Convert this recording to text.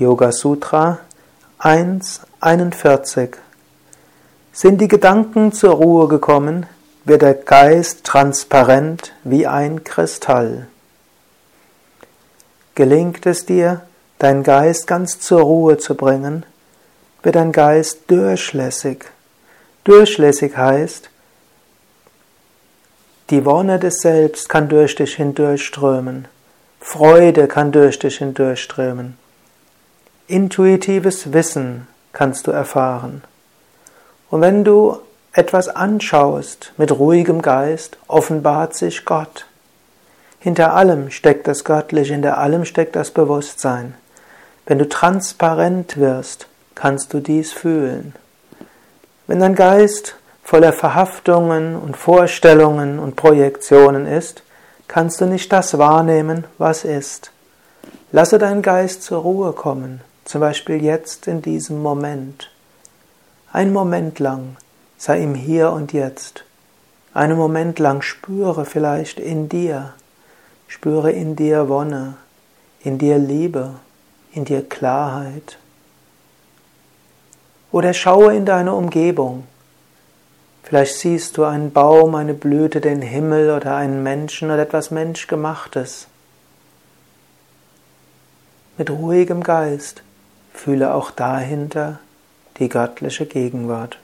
Yoga Sutra 1.41 Sind die Gedanken zur Ruhe gekommen, wird der Geist transparent wie ein Kristall. Gelingt es dir, deinen Geist ganz zur Ruhe zu bringen, wird dein Geist durchlässig. Durchlässig heißt, die Wonne des Selbst kann durch dich hindurchströmen. Freude kann durch dich hindurchströmen. Intuitives Wissen kannst du erfahren. Und wenn du etwas anschaust mit ruhigem Geist, offenbart sich Gott. Hinter allem steckt das Göttliche, hinter allem steckt das Bewusstsein. Wenn du transparent wirst, kannst du dies fühlen. Wenn dein Geist voller Verhaftungen und Vorstellungen und Projektionen ist, kannst du nicht das wahrnehmen, was ist. Lasse deinen Geist zur Ruhe kommen. Zum Beispiel jetzt in diesem Moment. Ein Moment lang sei im Hier und Jetzt. Einen Moment lang spüre vielleicht in dir, spüre in dir Wonne, in dir Liebe, in dir Klarheit. Oder schaue in deine Umgebung. Vielleicht siehst du einen Baum, eine Blüte, den Himmel oder einen Menschen oder etwas Menschgemachtes. Mit ruhigem Geist Fühle auch dahinter die göttliche Gegenwart.